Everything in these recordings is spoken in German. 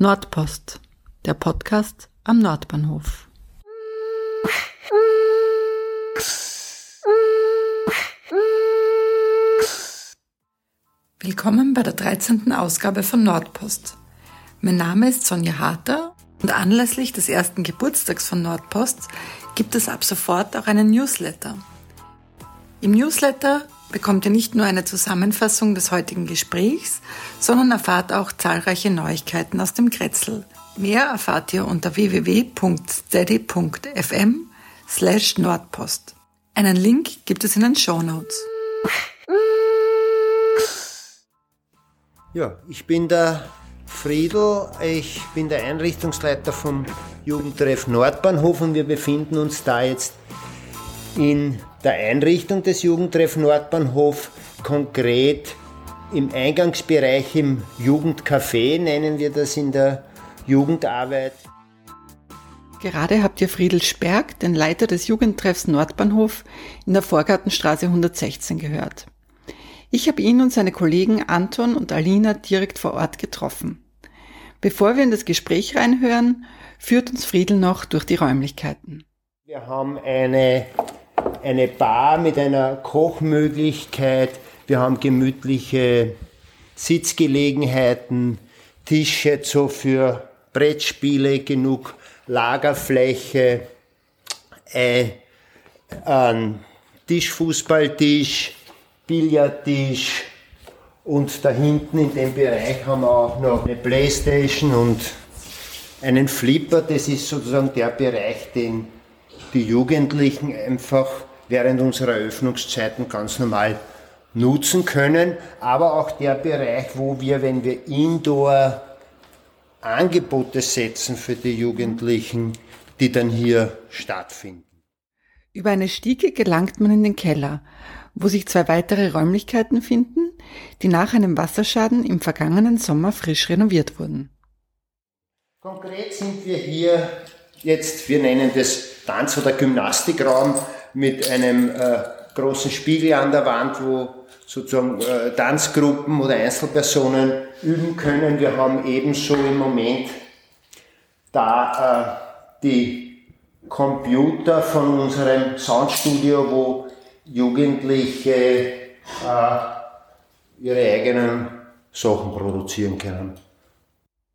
Nordpost, der Podcast am Nordbahnhof. Willkommen bei der 13. Ausgabe von Nordpost. Mein Name ist Sonja Harter und anlässlich des ersten Geburtstags von Nordpost gibt es ab sofort auch einen Newsletter. Im Newsletter bekommt ihr nicht nur eine Zusammenfassung des heutigen Gesprächs, sondern erfahrt auch zahlreiche Neuigkeiten aus dem Kretzel. Mehr erfahrt ihr unter www.steady.fm slash Nordpost. Einen Link gibt es in den Show Notes. Ja, ich bin der Friedel, ich bin der Einrichtungsleiter vom Jugendtreff Nordbahnhof und wir befinden uns da jetzt in der Einrichtung des Jugendtreff Nordbahnhof, konkret im Eingangsbereich im Jugendcafé, nennen wir das in der Jugendarbeit. Gerade habt ihr Friedel Sperg, den Leiter des Jugendtreffs Nordbahnhof in der Vorgartenstraße 116 gehört. Ich habe ihn und seine Kollegen Anton und Alina direkt vor Ort getroffen. Bevor wir in das Gespräch reinhören, führt uns Friedel noch durch die Räumlichkeiten. Wir haben eine eine Bar mit einer Kochmöglichkeit. Wir haben gemütliche Sitzgelegenheiten, Tische so für Brettspiele, genug Lagerfläche, ein Tischfußballtisch, Billardtisch und da hinten in dem Bereich haben wir auch noch eine Playstation und einen Flipper. Das ist sozusagen der Bereich, den die Jugendlichen einfach während unserer Öffnungszeiten ganz normal nutzen können, aber auch der Bereich, wo wir, wenn wir Indoor Angebote setzen für die Jugendlichen, die dann hier stattfinden. Über eine Stiege gelangt man in den Keller, wo sich zwei weitere Räumlichkeiten finden, die nach einem Wasserschaden im vergangenen Sommer frisch renoviert wurden. Konkret sind wir hier jetzt, wir nennen das Tanz- oder Gymnastikraum mit einem äh, großen Spiegel an der Wand, wo sozusagen äh, Tanzgruppen oder Einzelpersonen üben können. Wir haben ebenso im Moment da äh, die Computer von unserem Soundstudio, wo Jugendliche äh, ihre eigenen Sachen produzieren können.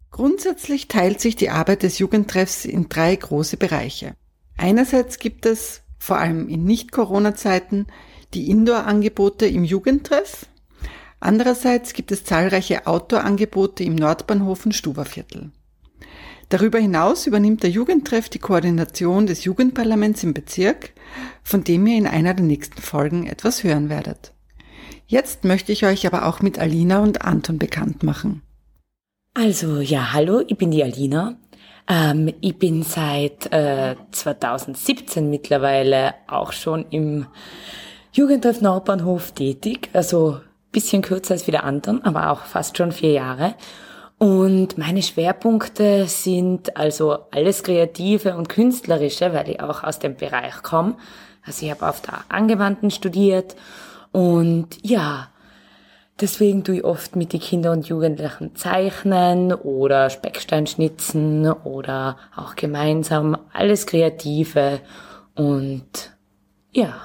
Grundsätzlich teilt sich die Arbeit des Jugendtreffs in drei große Bereiche. Einerseits gibt es, vor allem in Nicht-Corona-Zeiten, die Indoor-Angebote im Jugendtreff. Andererseits gibt es zahlreiche Outdoor-Angebote im Nordbahnhof und Stuberviertel. Darüber hinaus übernimmt der Jugendtreff die Koordination des Jugendparlaments im Bezirk, von dem ihr in einer der nächsten Folgen etwas hören werdet. Jetzt möchte ich euch aber auch mit Alina und Anton bekannt machen. Also ja, hallo, ich bin die Alina. Ähm, ich bin seit äh, 2017 mittlerweile auch schon im Jugendtreff Nordbahnhof tätig, also bisschen kürzer als wie der anderen, aber auch fast schon vier Jahre. Und meine Schwerpunkte sind also alles Kreative und Künstlerische, weil ich auch aus dem Bereich komme. Also ich habe auf der Angewandten studiert und ja, Deswegen tue ich oft mit den Kindern und Jugendlichen zeichnen oder Speckstein schnitzen oder auch gemeinsam alles Kreative. Und ja,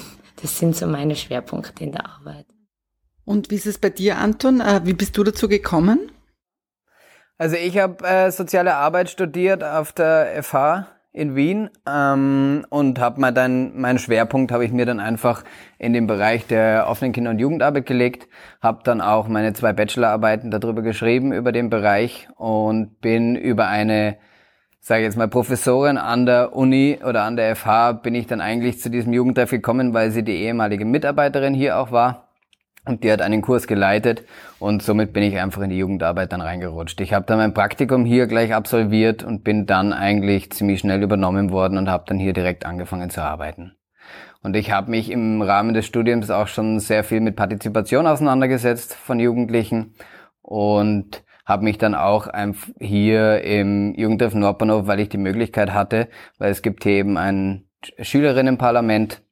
das sind so meine Schwerpunkte in der Arbeit. Und wie ist es bei dir, Anton? Äh, wie bist du dazu gekommen? Also ich habe äh, soziale Arbeit studiert auf der FH in Wien ähm, und habe mal dann meinen Schwerpunkt habe ich mir dann einfach in den Bereich der offenen Kinder- und Jugendarbeit gelegt, habe dann auch meine zwei Bachelorarbeiten darüber geschrieben über den Bereich und bin über eine sage jetzt mal Professorin an der Uni oder an der FH bin ich dann eigentlich zu diesem Jugendtreff gekommen, weil sie die ehemalige Mitarbeiterin hier auch war und die hat einen Kurs geleitet und somit bin ich einfach in die Jugendarbeit dann reingerutscht. Ich habe dann mein Praktikum hier gleich absolviert und bin dann eigentlich ziemlich schnell übernommen worden und habe dann hier direkt angefangen zu arbeiten. Und ich habe mich im Rahmen des Studiums auch schon sehr viel mit Partizipation auseinandergesetzt von Jugendlichen und habe mich dann auch hier im Jugendtreff Nordbahnhof, weil ich die Möglichkeit hatte, weil es gibt hier eben ein Schülerinnenparlament,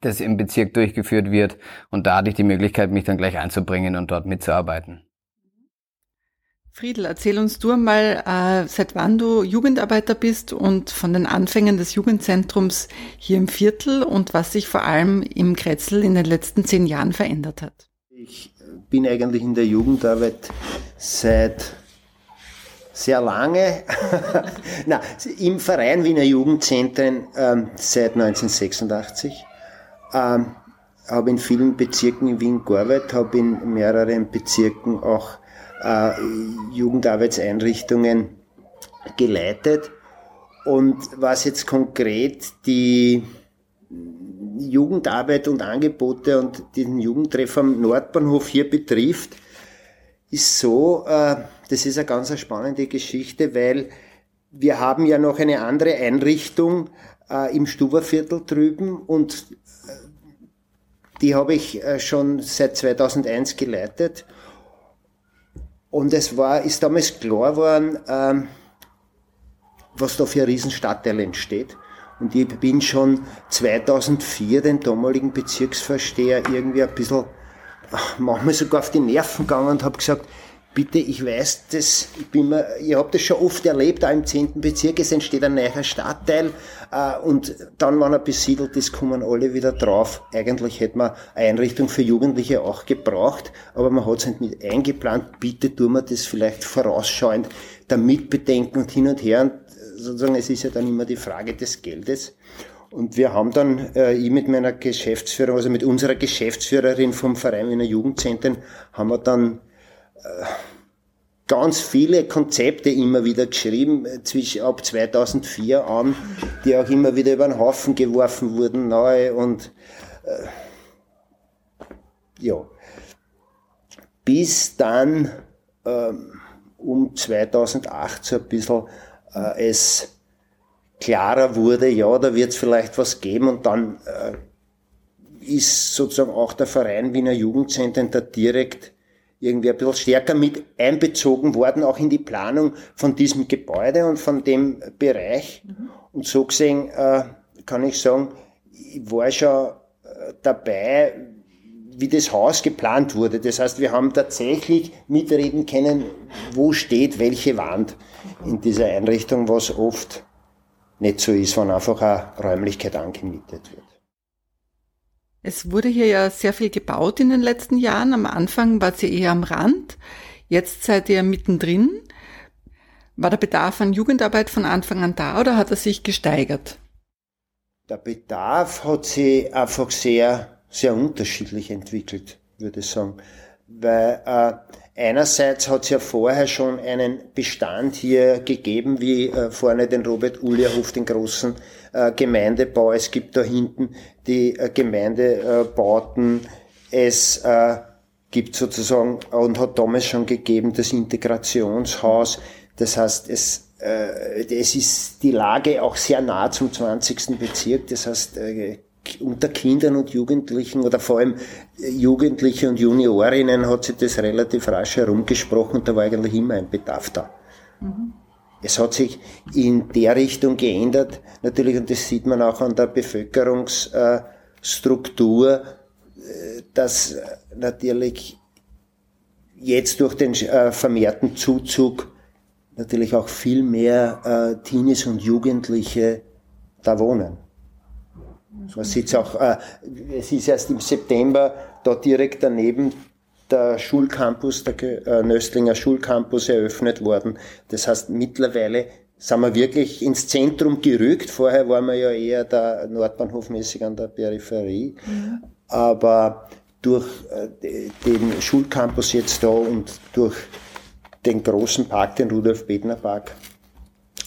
das im Bezirk durchgeführt wird. Und da hatte ich die Möglichkeit, mich dann gleich einzubringen und dort mitzuarbeiten. Friedel, erzähl uns du einmal, äh, seit wann du Jugendarbeiter bist und von den Anfängen des Jugendzentrums hier im Viertel und was sich vor allem im Kretzel in den letzten zehn Jahren verändert hat. Ich bin eigentlich in der Jugendarbeit seit sehr lange, Na, im Verein Wiener Jugendzentren ähm, seit 1986. Ähm, habe in vielen Bezirken in Wien gearbeitet, habe in mehreren Bezirken auch äh, Jugendarbeitseinrichtungen geleitet. Und was jetzt konkret die Jugendarbeit und Angebote und den Jugendtreff am Nordbahnhof hier betrifft, ist so, äh, das ist eine ganz spannende Geschichte, weil wir haben ja noch eine andere Einrichtung äh, im Stuberviertel drüben und die habe ich schon seit 2001 geleitet und es war, ist damals klar geworden, ähm, was da für ein Riesenstadtteil entsteht. Und ich bin schon 2004 den damaligen Bezirksvorsteher irgendwie ein bisschen, manchmal sogar auf die Nerven gegangen und habe gesagt, bitte, ich weiß das, ich bin mir, ich habe das schon oft erlebt, auch im 10. Bezirk, es entsteht ein neuer Stadtteil äh, und dann, wenn er besiedelt ist, kommen alle wieder drauf. Eigentlich hätte man eine Einrichtung für Jugendliche auch gebraucht, aber man hat es nicht mit eingeplant. Bitte tun wir das vielleicht vorausschauend damit bedenken und hin und her. Und sozusagen, es ist ja dann immer die Frage des Geldes. Und wir haben dann, äh, ich mit meiner Geschäftsführerin, also mit unserer Geschäftsführerin vom Verein Wiener Jugendzentren, haben wir dann ganz viele Konzepte immer wieder geschrieben, äh, zwischen ab 2004 an, die auch immer wieder über den Haufen geworfen wurden, neu und äh, ja. Bis dann ähm, um 2008 so ein bisschen äh, es klarer wurde, ja, da wird es vielleicht was geben und dann äh, ist sozusagen auch der Verein Wiener Jugendzentren da direkt irgendwie ein bisschen stärker mit einbezogen worden, auch in die Planung von diesem Gebäude und von dem Bereich. Mhm. Und so gesehen äh, kann ich sagen, ich war schon äh, dabei, wie das Haus geplant wurde. Das heißt, wir haben tatsächlich mitreden können, wo steht welche Wand in dieser Einrichtung, was oft nicht so ist, wenn einfach eine Räumlichkeit angemietet wird. Es wurde hier ja sehr viel gebaut in den letzten Jahren. Am Anfang war sie eher am Rand. Jetzt seid ihr mittendrin. War der Bedarf an Jugendarbeit von Anfang an da oder hat er sich gesteigert? Der Bedarf hat sich einfach sehr, sehr unterschiedlich entwickelt, würde ich sagen. Weil äh, einerseits hat es ja vorher schon einen Bestand hier gegeben, wie äh, vorne den Robert Ulierhof, den großen äh, Gemeindebau. Es gibt da hinten die äh, Gemeindebauten. Es äh, gibt sozusagen und hat damals schon gegeben das Integrationshaus. Das heißt, es, äh, es ist die Lage auch sehr nah zum 20. Bezirk. Das heißt, äh, unter Kindern und Jugendlichen oder vor allem Jugendliche und Juniorinnen hat sich das relativ rasch herumgesprochen und da war eigentlich immer ein Bedarf da. Mhm. Es hat sich in der Richtung geändert, natürlich, und das sieht man auch an der Bevölkerungsstruktur, äh, dass natürlich jetzt durch den äh, vermehrten Zuzug natürlich auch viel mehr äh, Teenies und Jugendliche da wohnen. Man sieht auch, es ist erst im September da direkt daneben der Schulcampus, der äh, Nöstlinger Schulcampus eröffnet worden. Das heißt, mittlerweile sind wir wirklich ins Zentrum gerückt. Vorher waren wir ja eher da Nordbahnhofmäßig an der Peripherie. Mhm. Aber durch äh, den Schulcampus jetzt da und durch den großen Park, den Rudolf-Bedner-Park,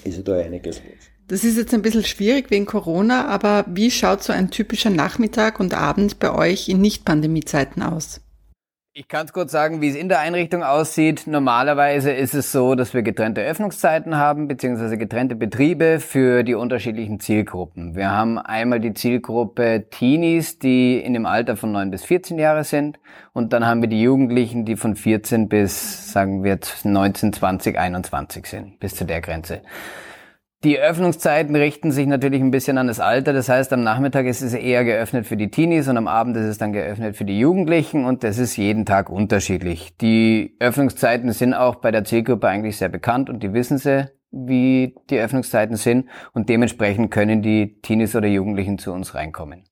ist ja da einiges los. Das ist jetzt ein bisschen schwierig wegen Corona, aber wie schaut so ein typischer Nachmittag und Abend bei euch in Nicht-Pandemie-Zeiten aus? Ich kann es kurz sagen, wie es in der Einrichtung aussieht. Normalerweise ist es so, dass wir getrennte Öffnungszeiten haben, beziehungsweise getrennte Betriebe für die unterschiedlichen Zielgruppen. Wir haben einmal die Zielgruppe Teenies, die in dem Alter von 9 bis 14 Jahre sind. Und dann haben wir die Jugendlichen, die von 14 bis, sagen wir, 19, 20, 21 sind, bis zu der Grenze. Die Öffnungszeiten richten sich natürlich ein bisschen an das Alter. Das heißt, am Nachmittag ist es eher geöffnet für die Teenies und am Abend ist es dann geöffnet für die Jugendlichen und das ist jeden Tag unterschiedlich. Die Öffnungszeiten sind auch bei der Zielgruppe eigentlich sehr bekannt und die wissen sie, wie die Öffnungszeiten sind und dementsprechend können die Teenies oder Jugendlichen zu uns reinkommen.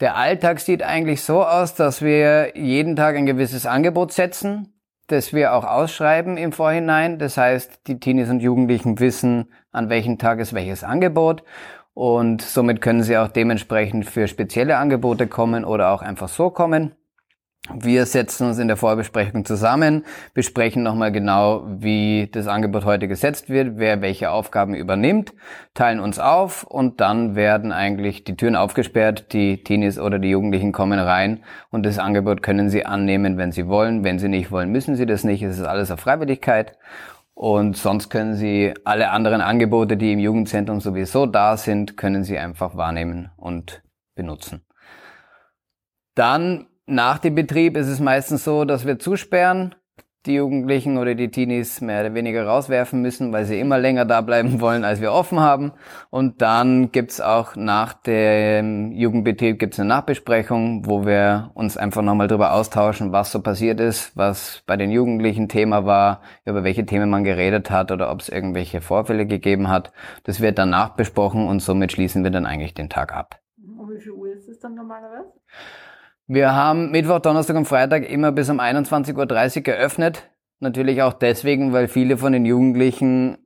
Der Alltag sieht eigentlich so aus, dass wir jeden Tag ein gewisses Angebot setzen das wir auch ausschreiben im Vorhinein. Das heißt, die Teenies und Jugendlichen wissen, an welchem Tag ist welches Angebot. Und somit können sie auch dementsprechend für spezielle Angebote kommen oder auch einfach so kommen. Wir setzen uns in der Vorbesprechung zusammen, besprechen nochmal genau, wie das Angebot heute gesetzt wird, wer welche Aufgaben übernimmt, teilen uns auf und dann werden eigentlich die Türen aufgesperrt, die Teenies oder die Jugendlichen kommen rein und das Angebot können sie annehmen, wenn sie wollen. Wenn sie nicht wollen, müssen sie das nicht. Es ist alles auf Freiwilligkeit. Und sonst können Sie alle anderen Angebote, die im Jugendzentrum sowieso da sind, können Sie einfach wahrnehmen und benutzen. Dann nach dem Betrieb ist es meistens so, dass wir zusperren, die Jugendlichen oder die Teenies mehr oder weniger rauswerfen müssen, weil sie immer länger da bleiben wollen, als wir offen haben. Und dann gibt's auch nach dem Jugendbetrieb gibt's eine Nachbesprechung, wo wir uns einfach nochmal darüber austauschen, was so passiert ist, was bei den Jugendlichen Thema war, über welche Themen man geredet hat oder ob es irgendwelche Vorfälle gegeben hat. Das wird dann nachbesprochen und somit schließen wir dann eigentlich den Tag ab. Um wie viel Uhr ist es dann normalerweise? Wir haben Mittwoch, Donnerstag und Freitag immer bis um 21.30 Uhr geöffnet. Natürlich auch deswegen, weil viele von den Jugendlichen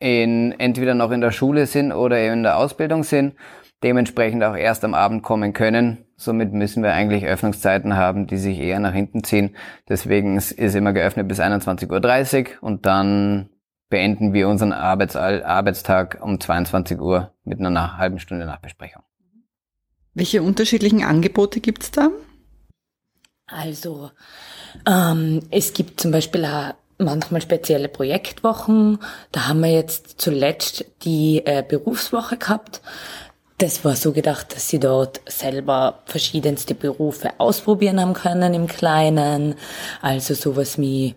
in, entweder noch in der Schule sind oder in der Ausbildung sind, dementsprechend auch erst am Abend kommen können. Somit müssen wir eigentlich Öffnungszeiten haben, die sich eher nach hinten ziehen. Deswegen ist, immer geöffnet bis 21.30 Uhr und dann beenden wir unseren Arbeits Arbeitstag um 22 Uhr mit einer halben Stunde Nachbesprechung. Welche unterschiedlichen Angebote gibt's da? Also, ähm, es gibt zum Beispiel auch manchmal spezielle Projektwochen. Da haben wir jetzt zuletzt die äh, Berufswoche gehabt. Das war so gedacht, dass sie dort selber verschiedenste Berufe ausprobieren haben können im Kleinen. Also sowas wie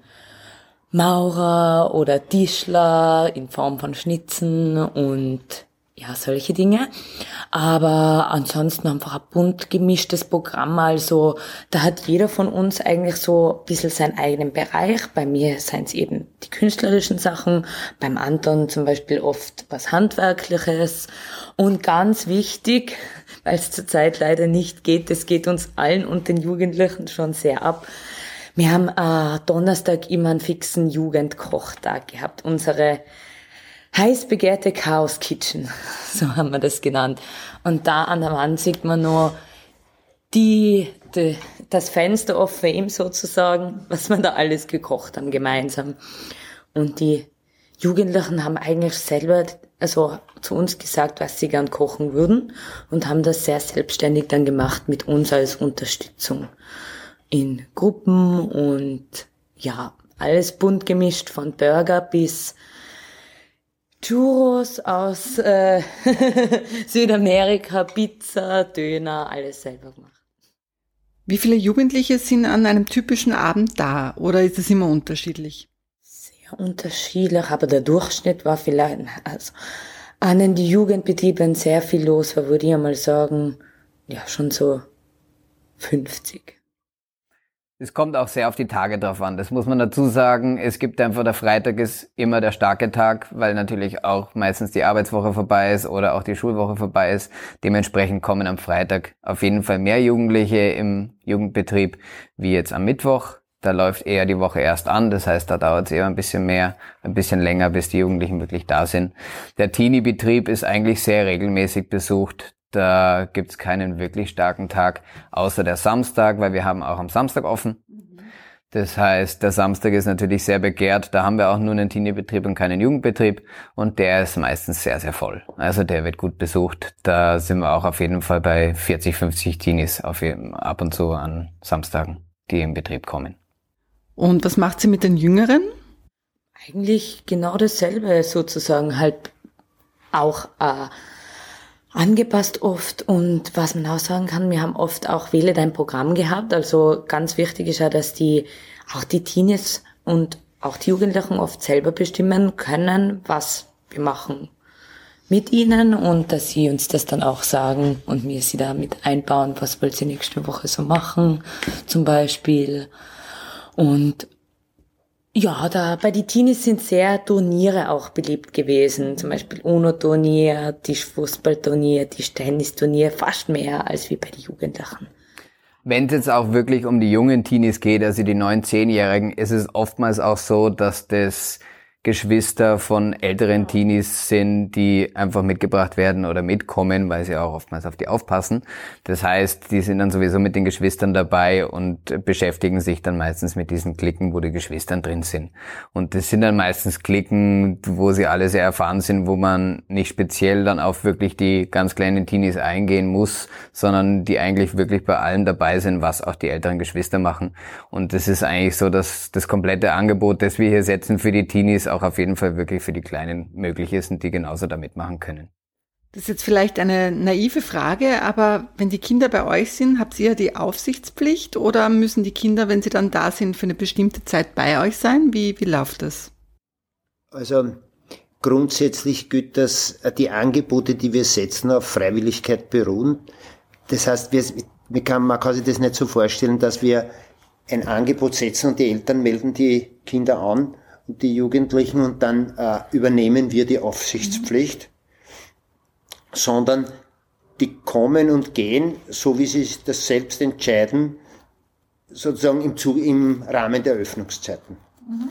Maurer oder Tischler in Form von Schnitzen und ja, solche Dinge. Aber ansonsten einfach ein bunt gemischtes Programm. Also da hat jeder von uns eigentlich so ein bisschen seinen eigenen Bereich. Bei mir seien es eben die künstlerischen Sachen, beim anderen zum Beispiel oft was Handwerkliches. Und ganz wichtig, weil es zurzeit leider nicht geht, es geht uns allen und den Jugendlichen schon sehr ab. Wir haben äh, Donnerstag immer einen fixen Jugendkochtag gehabt. Unsere heiß begehrte Chaos Kitchen, so haben wir das genannt. Und da an der Wand sieht man nur die, die, das Fenster of Fame sozusagen, was wir da alles gekocht haben gemeinsam. Und die Jugendlichen haben eigentlich selber, also zu uns gesagt, was sie gern kochen würden und haben das sehr selbstständig dann gemacht mit uns als Unterstützung in Gruppen und ja, alles bunt gemischt von Burger bis Churros aus äh, Südamerika, Pizza, Döner, alles selber gemacht. Wie viele Jugendliche sind an einem typischen Abend da oder ist es immer unterschiedlich? Sehr unterschiedlich, aber der Durchschnitt war vielleicht, also an den Jugendbetrieben sehr viel los war, würde ich einmal sagen, ja, schon so 50. Es kommt auch sehr auf die Tage drauf an. Das muss man dazu sagen. Es gibt einfach, der Freitag ist immer der starke Tag, weil natürlich auch meistens die Arbeitswoche vorbei ist oder auch die Schulwoche vorbei ist. Dementsprechend kommen am Freitag auf jeden Fall mehr Jugendliche im Jugendbetrieb wie jetzt am Mittwoch. Da läuft eher die Woche erst an. Das heißt, da dauert es eher ein bisschen mehr, ein bisschen länger, bis die Jugendlichen wirklich da sind. Der Teenie-Betrieb ist eigentlich sehr regelmäßig besucht. Da gibt's keinen wirklich starken Tag, außer der Samstag, weil wir haben auch am Samstag offen. Das heißt, der Samstag ist natürlich sehr begehrt. Da haben wir auch nur einen Teenie-Betrieb und keinen Jugendbetrieb. Und der ist meistens sehr, sehr voll. Also der wird gut besucht. Da sind wir auch auf jeden Fall bei 40, 50 Teenies auf, ab und zu an Samstagen, die im Betrieb kommen. Und was macht sie mit den Jüngeren? Eigentlich genau dasselbe sozusagen. Halt auch äh, angepasst oft und was man auch sagen kann, wir haben oft auch Wähle dein Programm gehabt. Also ganz wichtig ist ja, dass die auch die Teenies und auch die Jugendlichen oft selber bestimmen können, was wir machen mit ihnen und dass sie uns das dann auch sagen und wir sie da mit einbauen, was wollt ihr nächste Woche so machen, zum Beispiel. Und ja, da bei die Teenies sind sehr Turniere auch beliebt gewesen. Zum Beispiel UNO-Turnier, Tischfußballturnier, Tischtennisturnier, fast mehr als wie bei den Jugendlichen. Wenn es jetzt auch wirklich um die jungen Teenies geht, also die neun, zehnjährigen, ist es oftmals auch so, dass das Geschwister von älteren Teenies sind, die einfach mitgebracht werden oder mitkommen, weil sie auch oftmals auf die aufpassen. Das heißt, die sind dann sowieso mit den Geschwistern dabei und beschäftigen sich dann meistens mit diesen Klicken, wo die Geschwister drin sind. Und das sind dann meistens Klicken, wo sie alle sehr erfahren sind, wo man nicht speziell dann auf wirklich die ganz kleinen Teenies eingehen muss, sondern die eigentlich wirklich bei allem dabei sind, was auch die älteren Geschwister machen. Und das ist eigentlich so, dass das komplette Angebot, das wir hier setzen für die Teenies, auch auf jeden Fall wirklich für die Kleinen möglich ist und die genauso da mitmachen können. Das ist jetzt vielleicht eine naive Frage, aber wenn die Kinder bei euch sind, habt ihr die Aufsichtspflicht oder müssen die Kinder, wenn sie dann da sind, für eine bestimmte Zeit bei euch sein? Wie, wie läuft das? Also grundsätzlich gilt, dass die Angebote, die wir setzen, auf Freiwilligkeit beruhen. Das heißt, wir, wir kann, man kann sich das nicht so vorstellen, dass wir ein Angebot setzen und die Eltern melden die Kinder an die Jugendlichen und dann äh, übernehmen wir die Aufsichtspflicht, sondern die kommen und gehen, so wie sie das selbst entscheiden, sozusagen im, Zug, im Rahmen der Öffnungszeiten. Mhm.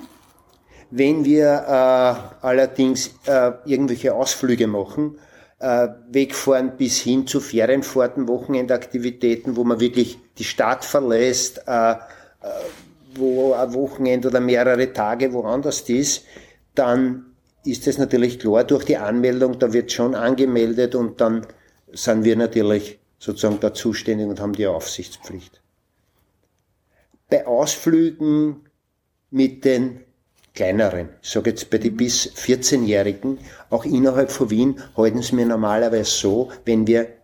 Wenn wir äh, allerdings äh, irgendwelche Ausflüge machen, äh, wegfahren bis hin zu Ferienfahrten, Wochenendaktivitäten, wo man wirklich die Stadt verlässt, wo ein Wochenende oder mehrere Tage woanders ist, dann ist es natürlich klar durch die Anmeldung, da wird schon angemeldet und dann sind wir natürlich sozusagen da zuständig und haben die Aufsichtspflicht. Bei Ausflügen mit den kleineren, ich sage jetzt bei den bis 14-Jährigen, auch innerhalb von Wien, halten sie mir normalerweise so, wenn wir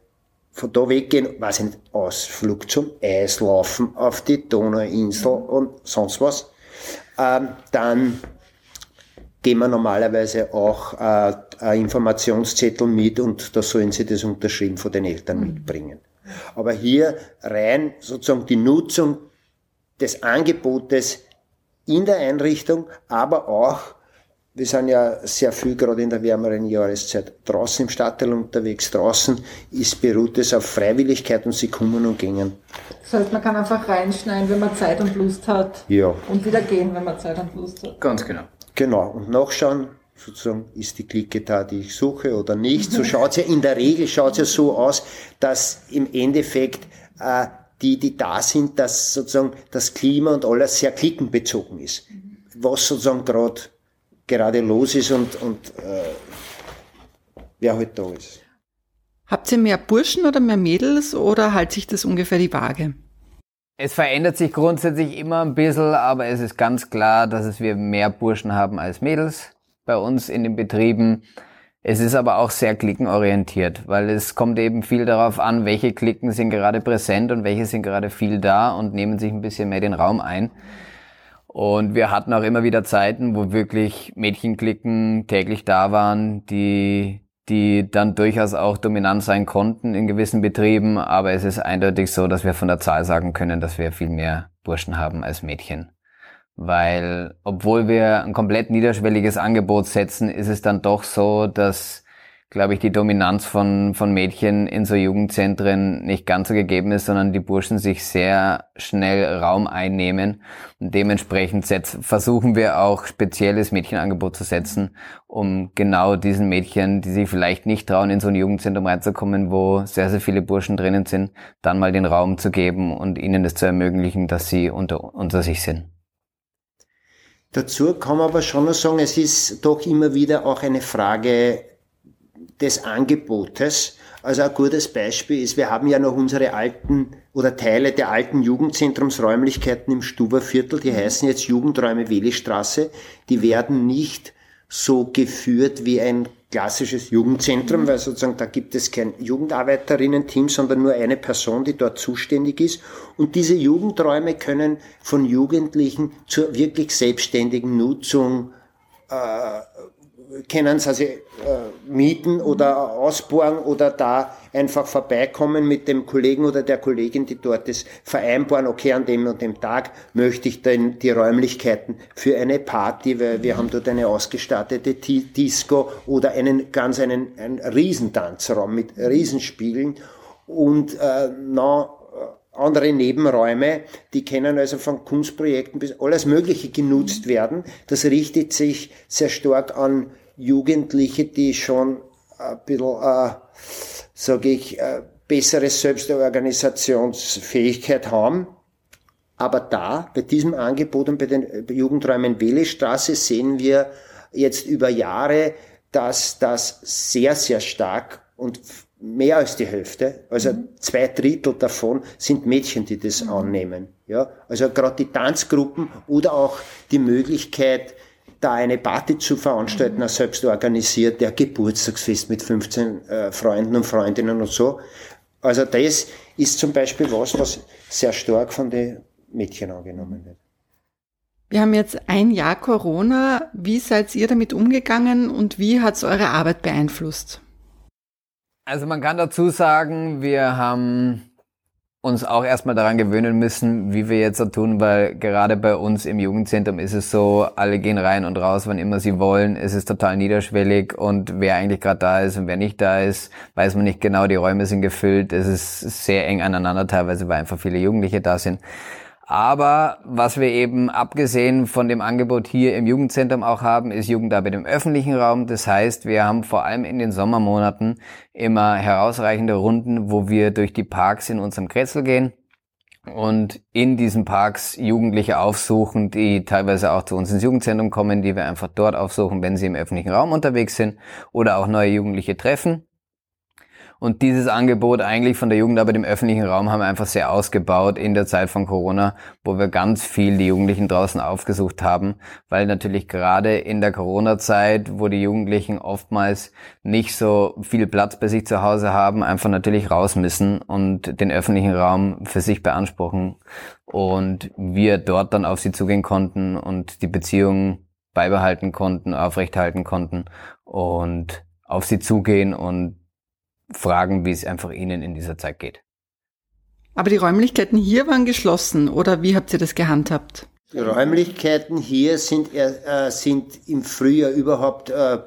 von da weggehen, weiß ich nicht, Ausflug zum Eislaufen auf die Donauinsel und sonst was, ähm, dann gehen wir normalerweise auch äh, ein Informationszettel mit und da sollen sie das unterschrieben von den Eltern mhm. mitbringen. Aber hier rein sozusagen die Nutzung des Angebotes in der Einrichtung, aber auch wir sind ja sehr viel gerade in der wärmeren Jahreszeit draußen im Stadtteil unterwegs. Draußen ist, beruht es auf Freiwilligkeit und sie kommen und gehen. Das heißt, man kann einfach reinschneiden, wenn man Zeit und Lust hat. Ja. Und wieder gehen, wenn man Zeit und Lust hat. Ganz genau. Genau. Und nachschauen, sozusagen, ist die Clique da, die ich suche oder nicht. So schaut es ja, in der Regel schaut es ja so aus, dass im Endeffekt, äh, die, die da sind, dass sozusagen das Klima und alles sehr klickenbezogen ist. Was sozusagen gerade gerade los ist und, und äh, wer halt da ist. Habt ihr mehr Burschen oder mehr Mädels oder hält sich das ungefähr die Waage? Es verändert sich grundsätzlich immer ein bisschen, aber es ist ganz klar, dass es wir mehr Burschen haben als Mädels bei uns in den Betrieben. Es ist aber auch sehr klickenorientiert, weil es kommt eben viel darauf an, welche Klicken sind gerade präsent und welche sind gerade viel da und nehmen sich ein bisschen mehr den Raum ein. Und wir hatten auch immer wieder Zeiten, wo wirklich Mädchenklicken täglich da waren, die, die dann durchaus auch dominant sein konnten in gewissen Betrieben. Aber es ist eindeutig so, dass wir von der Zahl sagen können, dass wir viel mehr Burschen haben als Mädchen. Weil, obwohl wir ein komplett niederschwelliges Angebot setzen, ist es dann doch so, dass glaube ich, die Dominanz von, von Mädchen in so Jugendzentren nicht ganz so gegeben ist, sondern die Burschen sich sehr schnell Raum einnehmen. Und dementsprechend versuchen wir auch spezielles Mädchenangebot zu setzen, um genau diesen Mädchen, die sich vielleicht nicht trauen, in so ein Jugendzentrum reinzukommen, wo sehr, sehr viele Burschen drinnen sind, dann mal den Raum zu geben und ihnen das zu ermöglichen, dass sie unter, unter sich sind. Dazu kann man aber schon noch sagen, es ist doch immer wieder auch eine Frage des Angebotes. Also ein gutes Beispiel ist, wir haben ja noch unsere alten oder Teile der alten Jugendzentrumsräumlichkeiten im Stuberviertel, die heißen jetzt Jugendräume Welistraße. Die werden nicht so geführt wie ein klassisches Jugendzentrum, weil sozusagen da gibt es kein Jugendarbeiterinnen-Team, sondern nur eine Person, die dort zuständig ist. Und diese Jugendräume können von Jugendlichen zur wirklich selbstständigen Nutzung äh, können sie also äh, mieten oder ausbauen oder da einfach vorbeikommen mit dem Kollegen oder der Kollegin, die dort ist, vereinbaren, okay, an dem und dem Tag möchte ich dann die Räumlichkeiten für eine Party, weil wir haben dort eine ausgestattete Disco oder einen ganz einen, einen Riesentanzraum mit Riesenspiegeln und äh, noch andere Nebenräume, die können also von Kunstprojekten bis alles Mögliche genutzt werden. Das richtet sich sehr stark an Jugendliche, die schon ein bisschen, äh, sage ich, äh, bessere Selbstorganisationsfähigkeit haben. Aber da, bei diesem Angebot und bei den Jugendräumen Wählestraße sehen wir jetzt über Jahre, dass das sehr, sehr stark und mehr als die Hälfte, also mhm. zwei Drittel davon sind Mädchen, die das mhm. annehmen. Ja, also gerade die Tanzgruppen oder auch die Möglichkeit, da eine Party zu veranstalten, mhm. selbst organisiert, der Geburtstagsfest mit 15 äh, Freunden und Freundinnen und so. Also das ist zum Beispiel was, was sehr stark von den Mädchen angenommen wird. Wir haben jetzt ein Jahr Corona. Wie seid ihr damit umgegangen und wie hat es eure Arbeit beeinflusst? Also man kann dazu sagen, wir haben uns auch erstmal daran gewöhnen müssen, wie wir jetzt so tun, weil gerade bei uns im Jugendzentrum ist es so, alle gehen rein und raus, wann immer sie wollen. Es ist total niederschwellig und wer eigentlich gerade da ist und wer nicht da ist, weiß man nicht genau. Die Räume sind gefüllt. Es ist sehr eng aneinander teilweise, weil einfach viele Jugendliche da sind. Aber was wir eben abgesehen von dem Angebot hier im Jugendzentrum auch haben, ist Jugendarbeit im öffentlichen Raum. Das heißt, wir haben vor allem in den Sommermonaten immer herausreichende Runden, wo wir durch die Parks in unserem Kretzel gehen und in diesen Parks Jugendliche aufsuchen, die teilweise auch zu uns ins Jugendzentrum kommen, die wir einfach dort aufsuchen, wenn sie im öffentlichen Raum unterwegs sind oder auch neue Jugendliche treffen. Und dieses Angebot eigentlich von der Jugendarbeit im öffentlichen Raum haben wir einfach sehr ausgebaut in der Zeit von Corona, wo wir ganz viel die Jugendlichen draußen aufgesucht haben, weil natürlich gerade in der Corona-Zeit, wo die Jugendlichen oftmals nicht so viel Platz bei sich zu Hause haben, einfach natürlich raus müssen und den öffentlichen Raum für sich beanspruchen. Und wir dort dann auf sie zugehen konnten und die Beziehungen beibehalten konnten, aufrechthalten konnten und auf sie zugehen und fragen, wie es einfach Ihnen in dieser Zeit geht. Aber die Räumlichkeiten hier waren geschlossen, oder wie habt ihr das gehandhabt? Die Räumlichkeiten hier sind, äh, sind im Frühjahr überhaupt, äh,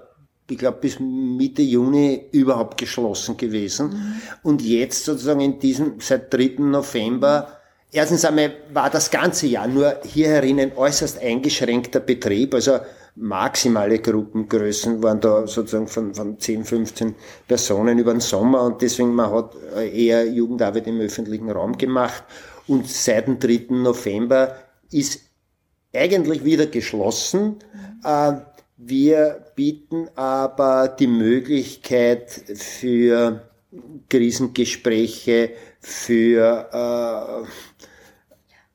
ich glaube bis Mitte Juni überhaupt geschlossen gewesen. Mhm. Und jetzt sozusagen in diesem, seit 3. November, erstens einmal war das ganze Jahr nur hier herinnen äußerst eingeschränkter Betrieb, also maximale Gruppengrößen waren da sozusagen von, von 10, 15 Personen über den Sommer und deswegen man hat eher Jugendarbeit im öffentlichen Raum gemacht und seit dem 3. November ist eigentlich wieder geschlossen. Äh, wir bieten aber die Möglichkeit für Krisengespräche, für äh,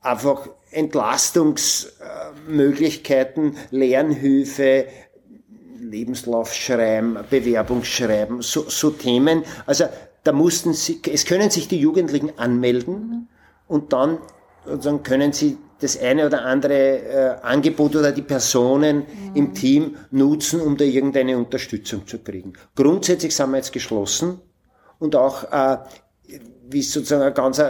einfach Entlastungsmöglichkeiten, Lernhilfe, Lebenslaufschreiben, Bewerbungsschreiben, so, so Themen. Also da mussten sie, es können sich die Jugendlichen anmelden und dann sozusagen können sie das eine oder andere äh, Angebot oder die Personen mhm. im Team nutzen, um da irgendeine Unterstützung zu kriegen. Grundsätzlich sind wir jetzt geschlossen und auch äh, wie es sozusagen ein ganz,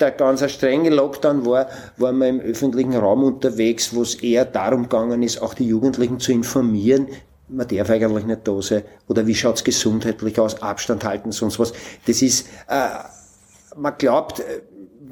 der ganz strenge Lockdown war, waren wir im öffentlichen Raum unterwegs, wo es eher darum gegangen ist, auch die Jugendlichen zu informieren, man darf eigentlich nicht da sein, oder wie schaut's gesundheitlich aus, Abstand halten, sonst was. Das ist, äh, man glaubt, äh,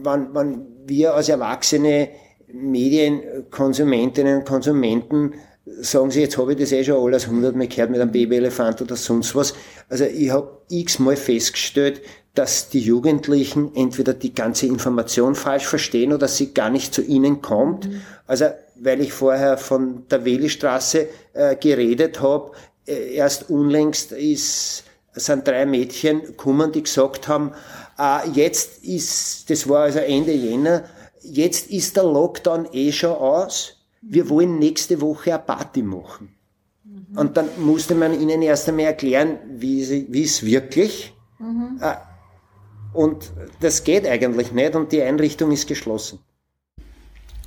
wenn, wenn wir als erwachsene Medienkonsumentinnen und Konsumenten sagen sie, jetzt habe ich das eh schon alles hundertmal gehört mit einem Babyelefant oder sonst was. Also ich habe x-mal festgestellt, dass die Jugendlichen entweder die ganze Information falsch verstehen oder sie gar nicht zu ihnen kommt. Mhm. Also weil ich vorher von der Welistraße äh, geredet habe, äh, erst unlängst ist, sind drei Mädchen gekommen, die gesagt haben, äh, jetzt ist, das war also Ende Jänner, jetzt ist der Lockdown eh schon aus, wir wollen nächste Woche eine Party machen. Mhm. Und dann musste man ihnen erst einmal erklären, wie, es wirklich. Mhm. Äh, und das geht eigentlich nicht und die Einrichtung ist geschlossen.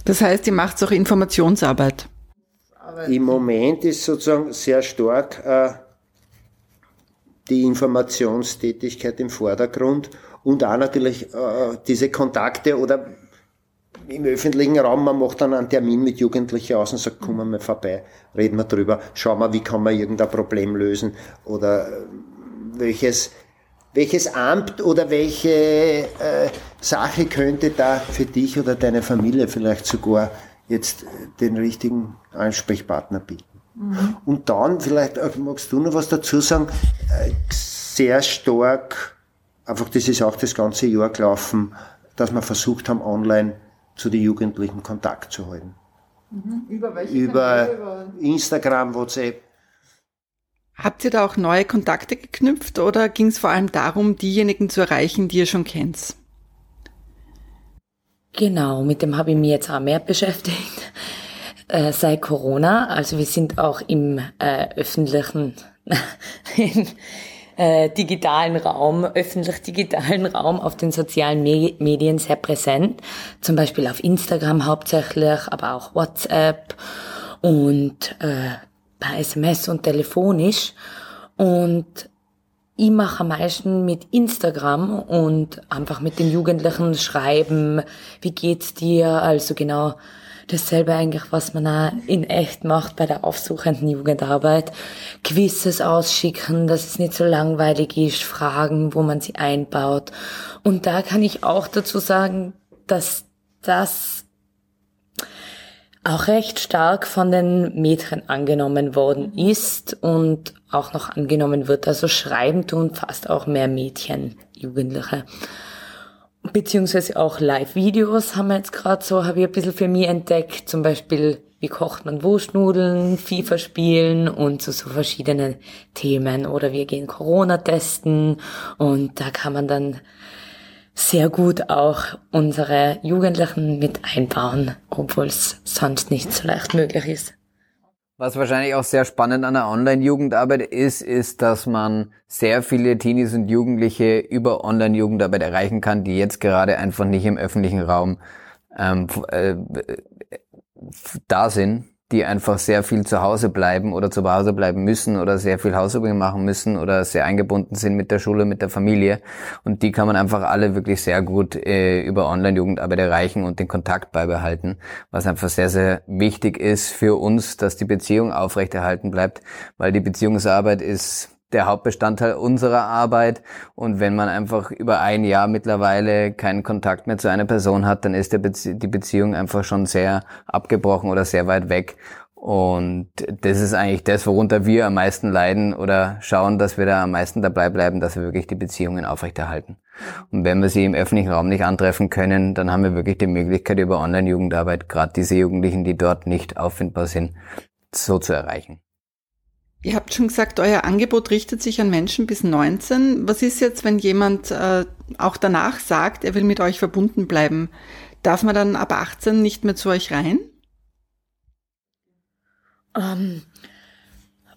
Das heißt, ihr macht auch Informationsarbeit. Im Moment ist sozusagen sehr stark äh, die Informationstätigkeit im Vordergrund und auch natürlich äh, diese Kontakte oder im öffentlichen Raum, man macht dann einen Termin mit Jugendlichen aus und sagt, komm mal vorbei, reden wir drüber, schau mal, wie kann man irgendein Problem lösen oder äh, welches, welches Amt oder welche äh, Sache könnte da für dich oder deine Familie vielleicht sogar jetzt den richtigen Ansprechpartner bieten. Mhm. Und dann, vielleicht äh, magst du noch was dazu sagen, äh, sehr stark, einfach das ist auch das ganze Jahr gelaufen, dass wir versucht haben, online zu den Jugendlichen Kontakt zu halten. Mhm. Über welche über, über Instagram, WhatsApp. Habt ihr da auch neue Kontakte geknüpft oder ging es vor allem darum, diejenigen zu erreichen, die ihr schon kennt? Genau, mit dem habe ich mich jetzt auch mehr beschäftigt äh, seit Corona. Also wir sind auch im äh, öffentlichen, im äh, digitalen Raum, öffentlich-digitalen Raum auf den sozialen Me Medien sehr präsent. Zum Beispiel auf Instagram hauptsächlich, aber auch WhatsApp und äh, per SMS und telefonisch. Und ich mache am meisten mit Instagram und einfach mit den Jugendlichen schreiben, wie geht's dir? Also genau dasselbe eigentlich, was man auch in echt macht bei der aufsuchenden Jugendarbeit. Quizzes ausschicken, dass es nicht so langweilig ist, Fragen, wo man sie einbaut. Und da kann ich auch dazu sagen, dass das auch recht stark von den Mädchen angenommen worden ist und auch noch angenommen wird. Also schreiben tun fast auch mehr Mädchen, Jugendliche. Beziehungsweise auch Live-Videos haben wir jetzt gerade so, habe ich ein bisschen für mich entdeckt. Zum Beispiel, wie kocht man Wurstnudeln, FIFA spielen und so, so verschiedene Themen. Oder wir gehen Corona testen und da kann man dann sehr gut auch unsere Jugendlichen mit einbauen, obwohl es sonst nicht so leicht möglich ist. Was wahrscheinlich auch sehr spannend an der Online-Jugendarbeit ist, ist, dass man sehr viele Teenies und Jugendliche über Online-Jugendarbeit erreichen kann, die jetzt gerade einfach nicht im öffentlichen Raum ähm, äh, da sind die einfach sehr viel zu Hause bleiben oder zu Hause bleiben müssen oder sehr viel Hausübungen machen müssen oder sehr eingebunden sind mit der Schule, mit der Familie. Und die kann man einfach alle wirklich sehr gut äh, über Online-Jugendarbeit erreichen und den Kontakt beibehalten, was einfach sehr, sehr wichtig ist für uns, dass die Beziehung aufrechterhalten bleibt, weil die Beziehungsarbeit ist der Hauptbestandteil unserer Arbeit. Und wenn man einfach über ein Jahr mittlerweile keinen Kontakt mehr zu einer Person hat, dann ist Bezie die Beziehung einfach schon sehr abgebrochen oder sehr weit weg. Und das ist eigentlich das, worunter wir am meisten leiden oder schauen, dass wir da am meisten dabei bleiben, dass wir wirklich die Beziehungen aufrechterhalten. Und wenn wir sie im öffentlichen Raum nicht antreffen können, dann haben wir wirklich die Möglichkeit, über Online-Jugendarbeit gerade diese Jugendlichen, die dort nicht auffindbar sind, so zu erreichen. Ihr habt schon gesagt, euer Angebot richtet sich an Menschen bis 19. Was ist jetzt, wenn jemand äh, auch danach sagt, er will mit euch verbunden bleiben? Darf man dann ab 18 nicht mehr zu euch rein? Ähm,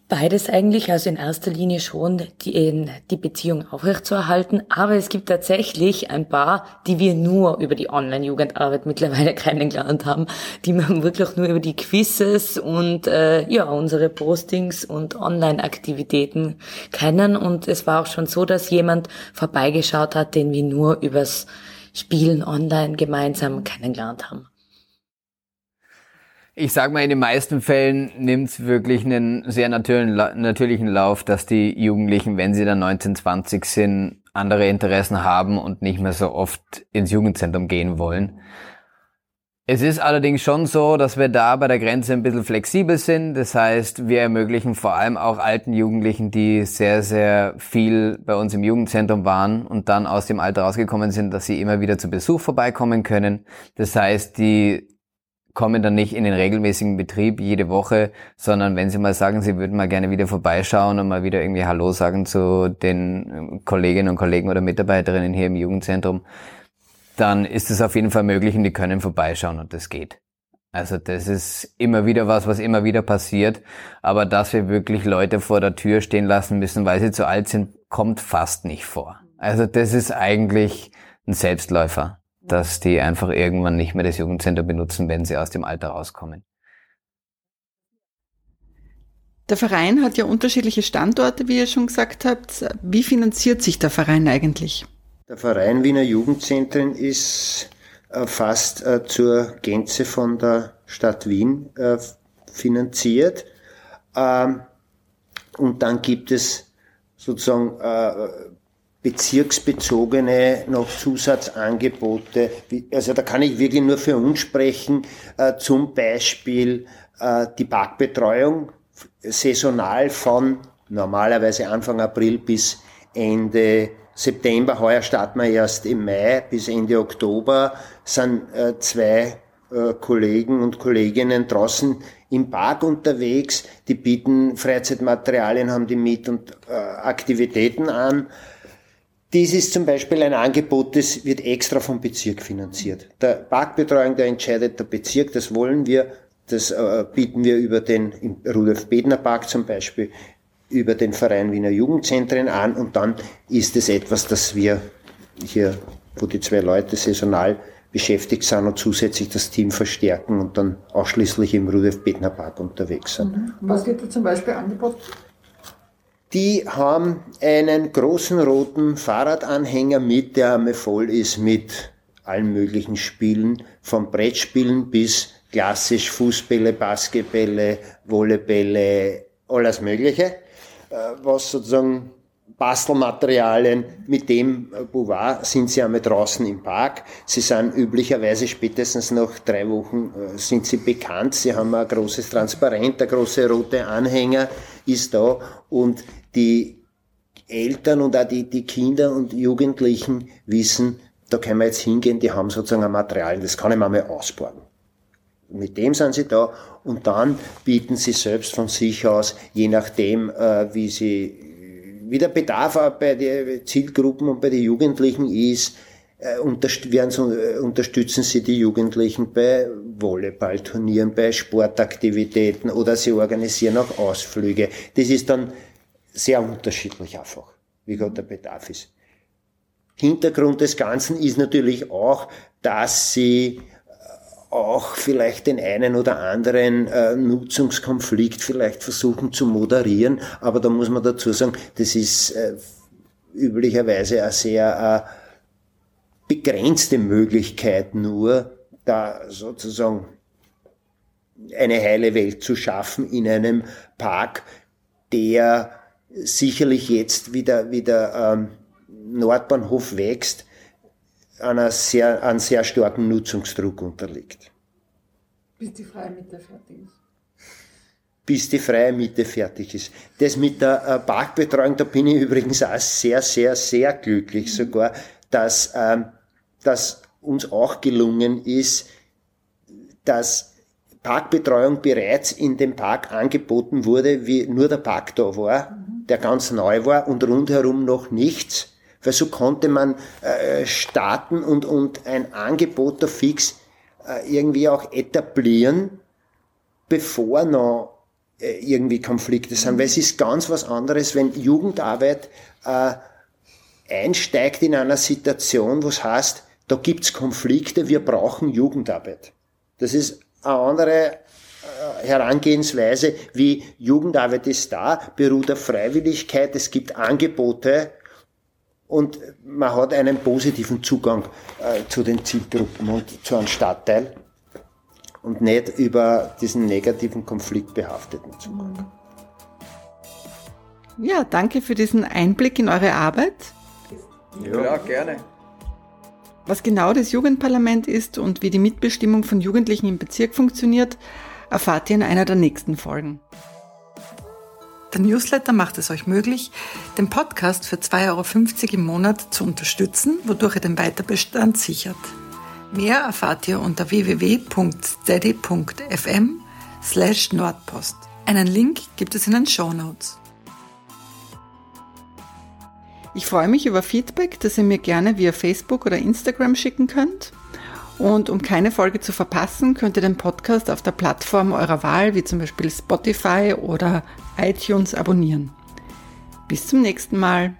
Beides eigentlich, also in erster Linie schon die, die Beziehung aufrechtzuerhalten, aber es gibt tatsächlich ein paar, die wir nur über die Online-Jugendarbeit mittlerweile kennengelernt haben, die wir wirklich nur über die Quizzes und äh, ja unsere Postings und Online-Aktivitäten kennen und es war auch schon so, dass jemand vorbeigeschaut hat, den wir nur übers Spielen online gemeinsam kennengelernt haben. Ich sag mal, in den meisten Fällen nimmt es wirklich einen sehr natürlichen Lauf, dass die Jugendlichen, wenn sie dann 19, 20 sind, andere Interessen haben und nicht mehr so oft ins Jugendzentrum gehen wollen. Es ist allerdings schon so, dass wir da bei der Grenze ein bisschen flexibel sind. Das heißt, wir ermöglichen vor allem auch alten Jugendlichen, die sehr, sehr viel bei uns im Jugendzentrum waren und dann aus dem Alter rausgekommen sind, dass sie immer wieder zu Besuch vorbeikommen können. Das heißt, die kommen dann nicht in den regelmäßigen Betrieb jede Woche, sondern wenn Sie mal sagen, Sie würden mal gerne wieder vorbeischauen und mal wieder irgendwie Hallo sagen zu den ähm, Kolleginnen und Kollegen oder Mitarbeiterinnen hier im Jugendzentrum, dann ist es auf jeden Fall möglich und die können vorbeischauen und das geht. Also das ist immer wieder was, was immer wieder passiert. Aber dass wir wirklich Leute vor der Tür stehen lassen müssen, weil sie zu alt sind, kommt fast nicht vor. Also das ist eigentlich ein Selbstläufer dass die einfach irgendwann nicht mehr das Jugendzentrum benutzen, wenn sie aus dem Alter rauskommen. Der Verein hat ja unterschiedliche Standorte, wie ihr schon gesagt habt. Wie finanziert sich der Verein eigentlich? Der Verein Wiener Jugendzentren ist äh, fast äh, zur Gänze von der Stadt Wien äh, finanziert. Ähm, und dann gibt es sozusagen bezirksbezogene noch Zusatzangebote. Also da kann ich wirklich nur für uns sprechen. Zum Beispiel die Parkbetreuung saisonal von normalerweise Anfang April bis Ende September. Heuer starten wir erst im Mai bis Ende Oktober. Sind äh, zwei äh, Kollegen und Kolleginnen draußen im Park unterwegs. Die bieten Freizeitmaterialien, haben die mit und äh, Aktivitäten an. Dies ist zum Beispiel ein Angebot, das wird extra vom Bezirk finanziert. Der Parkbetreuung, da entscheidet der Bezirk, das wollen wir das äh, bieten wir über den, im Rudolf-Bedner-Park zum Beispiel, über den Verein Wiener Jugendzentren an und dann ist es etwas, das wir hier, wo die zwei Leute saisonal beschäftigt sind und zusätzlich das Team verstärken und dann ausschließlich im Rudolf-Bedner-Park unterwegs sind. Mhm. Was wird da zum Beispiel angeboten? Die haben einen großen roten Fahrradanhänger mit, der einmal voll ist mit allen möglichen Spielen, vom Brettspielen bis klassisch Fußbälle, Basketbälle, Volleybälle, alles Mögliche, äh, was sozusagen Bastelmaterialien mit dem äh, Bouvard sind sie einmal draußen im Park. Sie sind üblicherweise spätestens nach drei Wochen äh, sind sie bekannt. Sie haben ein großes Transparent, der große rote Anhänger ist da und die Eltern und auch die, die Kinder und Jugendlichen wissen, da können wir jetzt hingehen, die haben sozusagen ein Material, das kann ich mir mal ausborgen. Mit dem sind sie da und dann bieten sie selbst von sich aus, je nachdem, äh, wie sie, wie der Bedarf auch bei den Zielgruppen und bei den Jugendlichen ist, äh, äh, unterstützen sie die Jugendlichen bei Volleyballturnieren, bei Sportaktivitäten oder sie organisieren auch Ausflüge. Das ist dann sehr unterschiedlich einfach, wie gerade der Bedarf ist. Hintergrund des Ganzen ist natürlich auch, dass sie auch vielleicht den einen oder anderen äh, Nutzungskonflikt vielleicht versuchen zu moderieren. Aber da muss man dazu sagen, das ist äh, üblicherweise eine sehr äh, begrenzte Möglichkeit nur, da sozusagen eine heile Welt zu schaffen in einem Park, der sicherlich jetzt wieder, wieder ähm, Nordbahnhof wächst, einer sehr, einem sehr starken Nutzungsdruck unterliegt. Bis die freie Mitte fertig ist. Bis die freie Mitte fertig ist. Das mit der äh, Parkbetreuung, da bin ich übrigens auch sehr, sehr, sehr glücklich mhm. sogar, dass, ähm, dass uns auch gelungen ist, dass Parkbetreuung bereits in dem Park angeboten wurde, wie nur der Park da war, mhm. der ganz neu war und rundherum noch nichts weil so konnte man äh, starten und, und ein Angebot der Fix äh, irgendwie auch etablieren, bevor noch äh, irgendwie Konflikte sind. Weil es ist ganz was anderes, wenn Jugendarbeit äh, einsteigt in einer Situation, wo es heißt, da gibt's Konflikte, wir brauchen Jugendarbeit. Das ist eine andere äh, Herangehensweise, wie Jugendarbeit ist da, beruht auf Freiwilligkeit, es gibt Angebote, und man hat einen positiven Zugang äh, zu den Zielgruppen und zu einem Stadtteil und nicht über diesen negativen Konflikt behafteten Zugang. Ja, danke für diesen Einblick in eure Arbeit. Ja, ja gerne. Was genau das Jugendparlament ist und wie die Mitbestimmung von Jugendlichen im Bezirk funktioniert, erfahrt ihr in einer der nächsten Folgen. Der Newsletter macht es euch möglich, den Podcast für 2,50 Euro im Monat zu unterstützen, wodurch ihr den Weiterbestand sichert. Mehr erfahrt ihr unter www.steady.fm slash Nordpost. Einen Link gibt es in den Show Notes. Ich freue mich über Feedback, das ihr mir gerne via Facebook oder Instagram schicken könnt. Und um keine Folge zu verpassen, könnt ihr den Podcast auf der Plattform eurer Wahl, wie zum Beispiel Spotify oder iTunes, abonnieren. Bis zum nächsten Mal.